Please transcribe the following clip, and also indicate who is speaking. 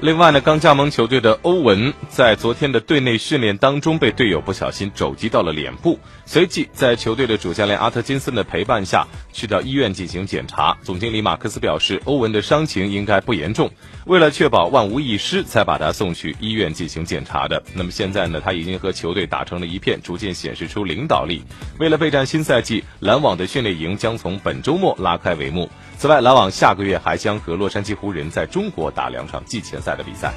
Speaker 1: 另外呢，刚加盟球队的欧文在昨天的队内训练当中被队友不小心肘击到了脸部，随即在球队的主教练阿特金森的陪伴下去到医院进行检查。总经理马克思表示，欧文的伤情应该不严重，为了确保万无一失，才把他送去医院进行检查的。那么现在呢，他已经和球队打成了一片，逐渐显示出领导力。为了备战新赛季，篮网的训练营将从本周末拉开帷幕。此外，篮网下个月还将和洛杉矶湖人在中国打两场季前赛的比赛。